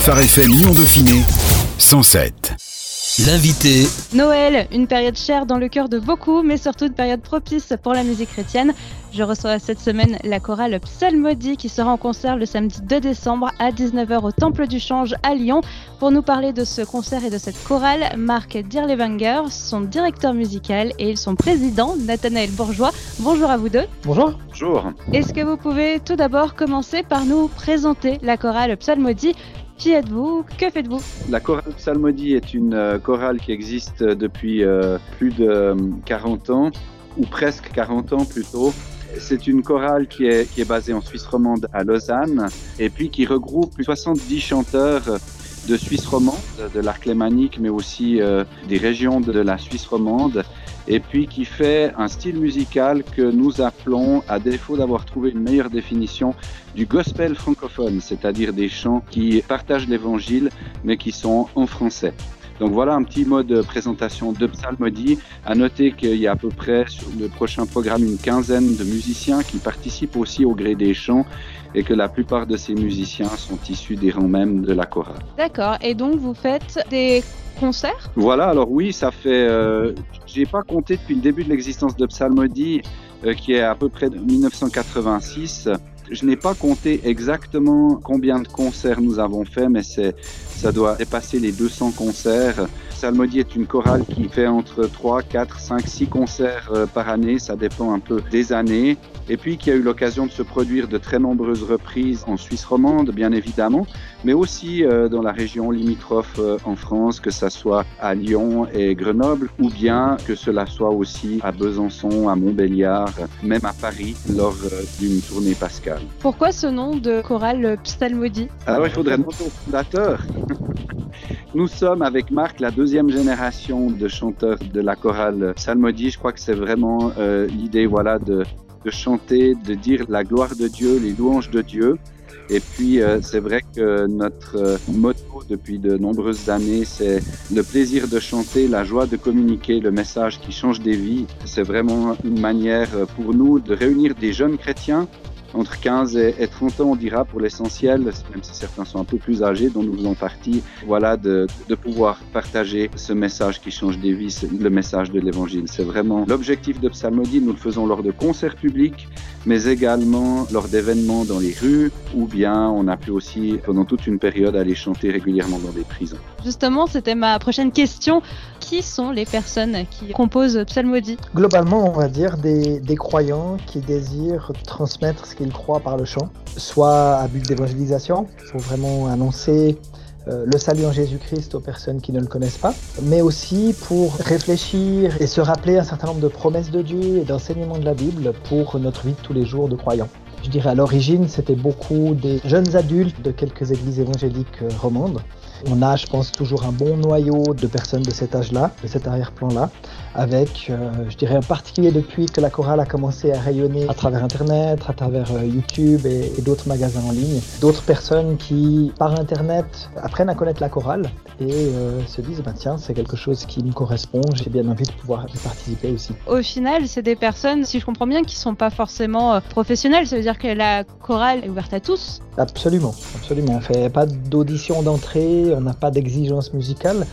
Phare FM Lyon Dauphiné 107. L'invité. Noël, une période chère dans le cœur de beaucoup, mais surtout une période propice pour la musique chrétienne. Je reçois cette semaine la chorale Psalmodie qui sera en concert le samedi 2 décembre à 19h au Temple du Change à Lyon. Pour nous parler de ce concert et de cette chorale, Marc Dirlewanger, son directeur musical et son président, Nathanaël Bourgeois. Bonjour à vous deux. Bonjour. Bonjour. Est-ce que vous pouvez tout d'abord commencer par nous présenter la chorale Psalmodie qui êtes-vous? Que faites-vous? La chorale Psalmodie est une euh, chorale qui existe depuis euh, plus de 40 euh, ans, ou presque 40 ans plutôt. C'est une chorale qui est, qui basée en Suisse romande à Lausanne et puis qui regroupe 70 chanteurs de Suisse romande, de l'arc lémanique, mais aussi des régions de la Suisse romande et puis qui fait un style musical que nous appelons, à défaut d'avoir trouvé une meilleure définition, du gospel francophone, c'est-à-dire des chants qui partagent l'évangile mais qui sont en français. Donc voilà un petit mot de présentation de Psalmodie. À noter qu'il y a à peu près sur le prochain programme une quinzaine de musiciens qui participent aussi au gré des chants et que la plupart de ces musiciens sont issus des rangs même de la chorale. D'accord. Et donc vous faites des Voilà. Alors oui, ça fait. Euh, j'ai pas compté depuis le début de l'existence de Psalmodie, euh, qui est à peu près de 1986. Je n'ai pas compté exactement combien de concerts nous avons fait, mais ça doit dépasser les 200 concerts. Psalmodie est une chorale qui fait entre 3, 4, 5, 6 concerts euh, par année, ça dépend un peu des années et puis qui a eu l'occasion de se produire de très nombreuses reprises en Suisse romande, bien évidemment, mais aussi euh, dans la région limitrophe euh, en France, que ce soit à Lyon et Grenoble, ou bien que cela soit aussi à Besançon, à Montbéliard, même à Paris, lors d'une tournée pascale. Pourquoi ce nom de chorale psalmodie Alors il faudrait demander au fondateur. Nous sommes avec Marc la deuxième génération de chanteurs de la chorale psalmodie. Je crois que c'est vraiment l'idée voilà, de de chanter, de dire la gloire de Dieu, les louanges de Dieu. Et puis, euh, c'est vrai que notre euh, motto depuis de nombreuses années, c'est le plaisir de chanter, la joie de communiquer le message qui change des vies. C'est vraiment une manière euh, pour nous de réunir des jeunes chrétiens entre 15 et 30 ans, on dira pour l'essentiel, même si certains sont un peu plus âgés, dont nous faisons partie, voilà, de, de pouvoir partager ce message qui change des vies, le message de l'évangile. C'est vraiment l'objectif de Psalmodie. Nous le faisons lors de concerts publics, mais également lors d'événements dans les rues, ou bien on a pu aussi, pendant toute une période, aller chanter régulièrement dans des prisons. Justement, c'était ma prochaine question. Qui sont les personnes qui composent Psalmodie? Globalement, on va dire des, des croyants qui désirent transmettre ce qu'ils croient par le chant, soit à but d'évangélisation, pour vraiment annoncer euh, le salut en Jésus-Christ aux personnes qui ne le connaissent pas, mais aussi pour réfléchir et se rappeler un certain nombre de promesses de Dieu et d'enseignements de la Bible pour notre vie de tous les jours de croyants. Je dirais à l'origine, c'était beaucoup des jeunes adultes de quelques églises évangéliques euh, romandes on a, je pense, toujours un bon noyau de personnes de cet âge-là, de cet arrière-plan-là, avec, euh, je dirais en particulier depuis que la chorale a commencé à rayonner à travers Internet, à travers euh, YouTube et, d'autres magasins en ligne, d'autres personnes qui, par Internet, apprennent à connaître la chorale et euh, se disent, bah, tiens, c'est quelque chose qui me correspond, j'ai bien envie de pouvoir y participer aussi. Au final, c'est des personnes, si je comprends bien, qui sont pas forcément professionnelles, ça veut dire que la chorale est ouverte à tous Absolument, absolument. On fait pas d'audition d'entrée, on n'a pas d'exigence musicale.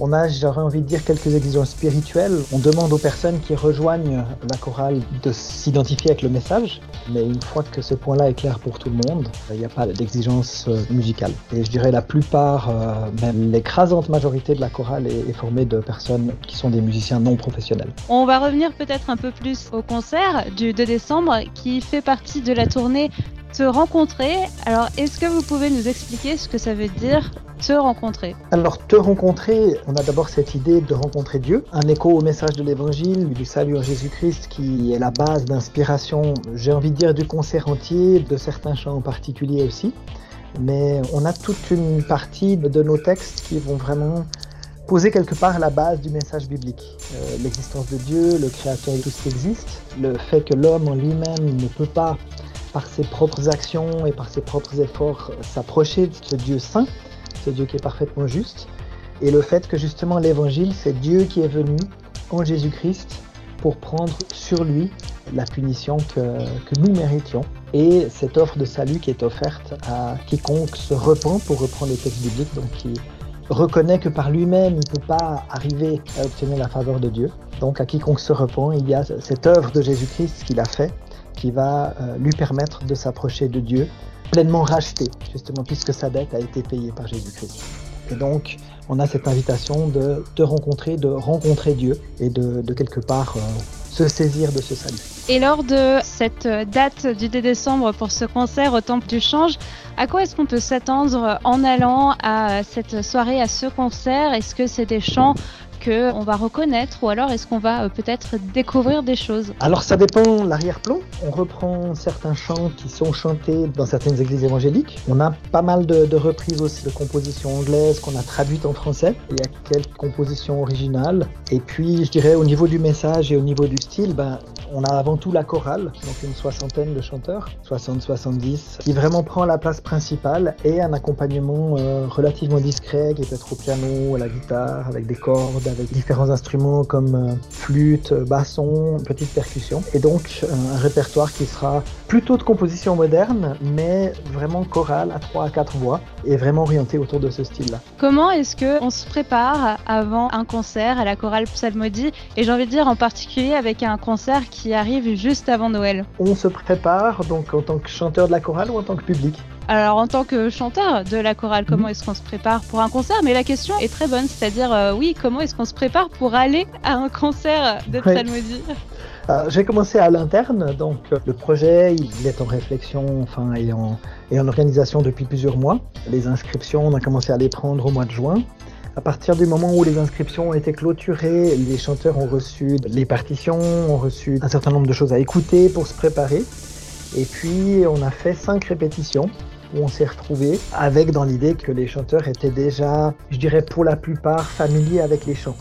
On a, j'aurais envie de dire, quelques exigences spirituelles. On demande aux personnes qui rejoignent la chorale de s'identifier avec le message, mais une fois que ce point-là est clair pour tout le monde, il n'y a pas d'exigence euh, musicale. Et je dirais la plupart, euh, même l'écrasante majorité de la chorale est, est formée de personnes qui sont des musiciens non professionnels. On va revenir peut-être un peu plus au concert du 2 décembre qui fait partie de la tournée se rencontrer. Alors, est-ce que vous pouvez nous expliquer ce que ça veut dire te rencontrer Alors, te rencontrer, on a d'abord cette idée de rencontrer Dieu, un écho au message de l'Évangile, du salut en Jésus-Christ, qui est la base d'inspiration, j'ai envie de dire, du concert entier, de certains chants en particulier aussi. Mais on a toute une partie de nos textes qui vont vraiment poser quelque part la base du message biblique. Euh, l'existence de Dieu, le Créateur et tout ce qui existe, le fait que l'homme en lui-même ne peut pas par ses propres actions et par ses propres efforts s'approcher de ce Dieu saint, ce Dieu qui est parfaitement juste, et le fait que justement l'évangile, c'est Dieu qui est venu en Jésus-Christ pour prendre sur lui la punition que, nous méritions. Et cette offre de salut qui est offerte à quiconque se repent, pour reprendre les textes bibliques, donc qui reconnaît que par lui-même, il ne peut pas arriver à obtenir la faveur de Dieu. Donc à quiconque se repent, il y a cette œuvre de Jésus-Christ qu'il a fait, qui va euh, lui permettre de s'approcher de Dieu, pleinement racheté, justement, puisque sa dette a été payée par Jésus-Christ. Et donc, on a cette invitation de te rencontrer, de rencontrer Dieu et de, quelque part euh, se saisir de ce salut. Et lors de cette date du 2 décembre pour ce concert au Temple du Change, à quoi est-ce qu'on peut s'attendre en allant à cette soirée, à ce concert? Est-ce que c'est des chants qu'on va reconnaître ou alors est-ce qu'on va euh, peut-être découvrir des choses? Alors ça dépend l'arrière-plan. On reprend certains chants qui sont chantés dans certaines églises évangéliques. On a pas mal de, reprises aussi de compositions anglaises qu'on a traduites en français. Il y a quelques compositions originales. Et puis je dirais au niveau du message et au niveau du style, ben, on a avant tout la chorale, donc une soixantaine de chanteurs, 60-70, qui vraiment prend la place principale et un accompagnement euh, relativement discret qui peut être au piano, à la guitare, avec des cordes, avec différents instruments comme euh, flûte, basson, petite percussion. Et donc euh, un répertoire qui sera plutôt de composition moderne, mais vraiment chorale à 3 à 4 voix et vraiment orienté autour de ce style-là. Comment est-ce qu'on se prépare avant un concert à la chorale Psalmodie? Et j'ai envie de dire en particulier avec un concert qui arrive juste avant Noël On se prépare donc en tant que chanteur de la chorale ou en tant que public? Alors en tant que chanteur de la chorale, comment mhm. est-ce qu'on se prépare pour un concert? Mais la question est très bonne, c'est-à-dire euh, oui, comment est-ce qu'on se prépare pour aller à un concert de Psalmodie euh, J'ai commencé à l'interne, donc euh, le projet il est en réflexion, enfin et en, et en organisation depuis plusieurs mois. Les inscriptions, on a commencé à les prendre au mois de juin. À partir du moment où les inscriptions ont été clôturées, les chanteurs ont reçu les partitions, ont reçu un certain nombre de choses à écouter pour se préparer. Et puis on a fait cinq répétitions où on s'est retrouvé avec dans l'idée que les chanteurs étaient déjà, je dirais pour la plupart, familiers avec les chants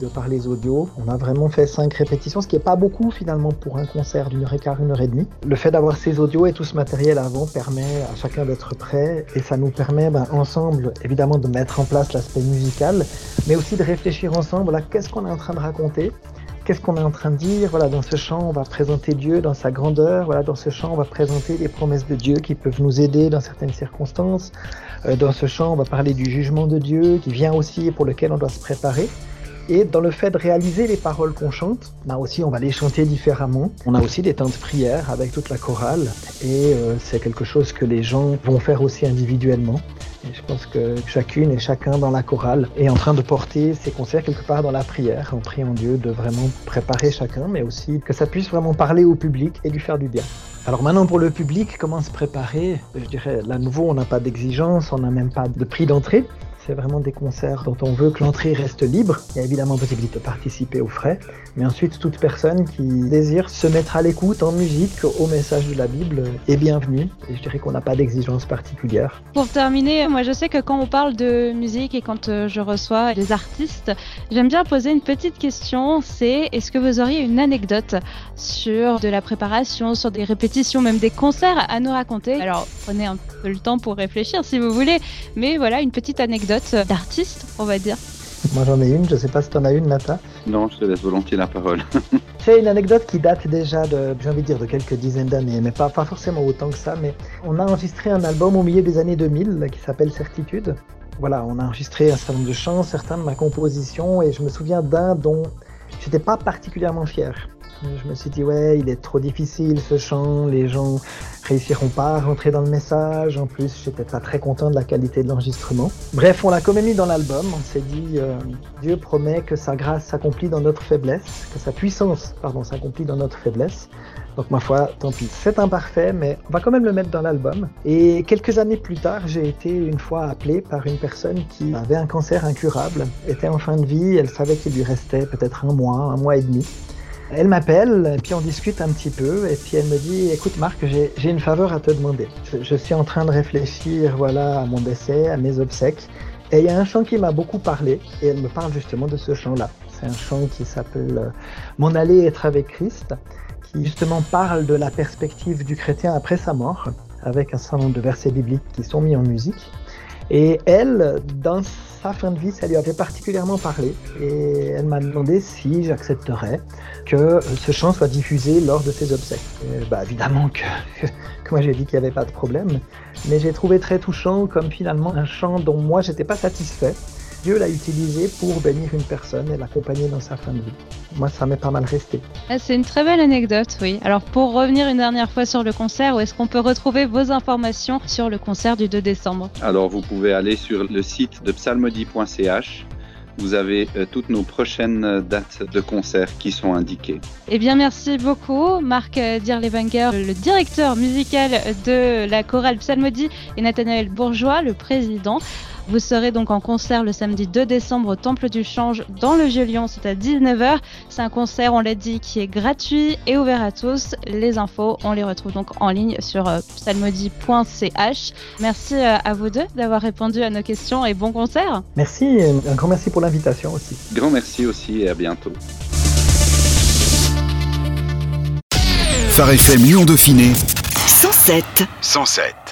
de par les audios. On a vraiment fait cinq répétitions, ce qui n'est pas beaucoup finalement pour un concert d'une heure et quart, une heure et demie. Le fait d'avoir ces audios et tout ce matériel avant permet à chacun d'être prêt et ça nous permet ben, ensemble évidemment de mettre en place l'aspect musical, mais aussi de réfléchir ensemble à qu'est-ce qu'on est en train de raconter qu'est-ce qu'on est en train de dire? Voilà, dans ce chant, on va présenter Dieu dans sa grandeur. Voilà, dans ce chant, on va présenter les promesses de Dieu qui peuvent nous aider dans certaines circonstances. Euh, dans ce chant, on va parler du jugement de Dieu qui vient aussi et pour lequel on doit se préparer. Et dans le fait de réaliser les paroles qu'on chante, là aussi on va les chanter différemment. On a aussi des temps de prière avec toute la chorale et euh, c'est quelque chose que les gens vont faire aussi individuellement. Je pense que chacune et chacun dans la chorale est en train de porter ses concerts quelque part dans la prière, en priant Dieu de vraiment préparer chacun, mais aussi que ça puisse vraiment parler au public et lui faire du bien. Alors maintenant pour le public, comment se préparer? Je dirais, là nouveau, on n'a pas d'exigence, on n'a même pas de prix d'entrée. C'est vraiment des concerts dont on veut que l'entrée reste libre. Il y a évidemment possibilité de participer aux frais, mais ensuite toute personne qui désire se mettre à l'écoute en musique au message de la Bible est bienvenue. Et je dirais qu'on n'a pas d'exigence particulière. Pour terminer, moi je sais que quand on parle de musique et quand euh, je reçois des artistes, j'aime bien poser une petite question. C'est est-ce que vous auriez une anecdote sur de la préparation, sur des répétitions, même des concerts à nous raconter? Alors prenez un peu le temps pour réfléchir si vous voulez, mais voilà une petite anecdote d'artiste, on va dire Moi j'en ai une, je sais pas si tu en as une, Nata. Non, je te laisse volontiers la parole. C'est une anecdote qui date déjà de, j'ai envie de dire, de quelques dizaines d'années, mais pas, pas forcément autant que ça. Mais on a enregistré un album au milieu des années 2000 qui s'appelle Certitude. Voilà, on a enregistré un certain nombre de chants, certains de ma composition, et je me souviens d'un dont j'étais pas particulièrement fier. Je me suis dit, ouais, il est trop difficile ce chant, les gens réussiront pas à rentrer dans le message. En plus, j'étais pas très content de la qualité de l'enregistrement. Bref, on l'a quand même mis dans l'album. On s'est dit, euh, Dieu promet que sa grâce s'accomplit dans notre faiblesse, que sa puissance, pardon, s'accomplit dans notre faiblesse. Donc ma foi, tant pis. C'est imparfait, mais on va quand même le mettre dans l'album. Et quelques années plus tard, j'ai été une fois appelé par une personne qui avait un cancer incurable, était en fin de vie, elle savait qu'il lui restait peut-être un mois, un mois et demi. Elle m'appelle, puis on discute un petit peu, et puis elle me dit Écoute, Marc, j'ai une faveur à te demander. Je, suis en train de réfléchir voilà, à mon décès, à mes obsèques, et il y a un chant qui m'a beaucoup parlé, et elle me parle justement de ce chant-là. C'est un chant qui s'appelle euh, Mon aller être avec Christ, qui justement parle de la perspective du chrétien après sa mort, avec un certain nombre de versets bibliques qui sont mis en musique. Et elle, dans sa fin de vie, ça lui avait particulièrement parlé. Et elle m'a demandé si j'accepterais que ce chant soit diffusé lors de ses obsèques. bah, évidemment que, moi j'ai dit qu'il n'y avait pas de problème. Mais j'ai trouvé très touchant comme finalement un chant dont moi j'étais pas satisfait. Dieu l'a utilisé pour bénir une personne et l'accompagner dans sa fin de vie. Moi, ça m'est pas mal resté. Ah, c'est une très belle anecdote, oui. Alors, pour revenir une dernière fois sur le concert, où est-ce qu'on peut retrouver vos informations sur le concert du 2 décembre? Alors, vous pouvez aller sur le site de psalmody.ch vous avez euh, toutes nos prochaines euh, dates de concert qui sont indiquées. Eh bien, merci beaucoup, Marc euh, Dirlewanger, le directeur musical de la chorale Psalmodie, et Nathanaël Bourgeois, le président. Vous serez donc en concert le samedi 2 décembre au Temple du Change dans le Vieux-Lyon, c'est à 19h. C'est un concert, on l'a dit, qui est gratuit et ouvert à tous. Les infos, on les retrouve donc en ligne sur euh, psalmodie.ch. Merci euh, à vous deux d'avoir répondu à nos questions et bon concert. Merci, un grand merci pour l'invitation aussi. Grand merci aussi et à bientôt. Phare FM Lyon Dauphiné 107 107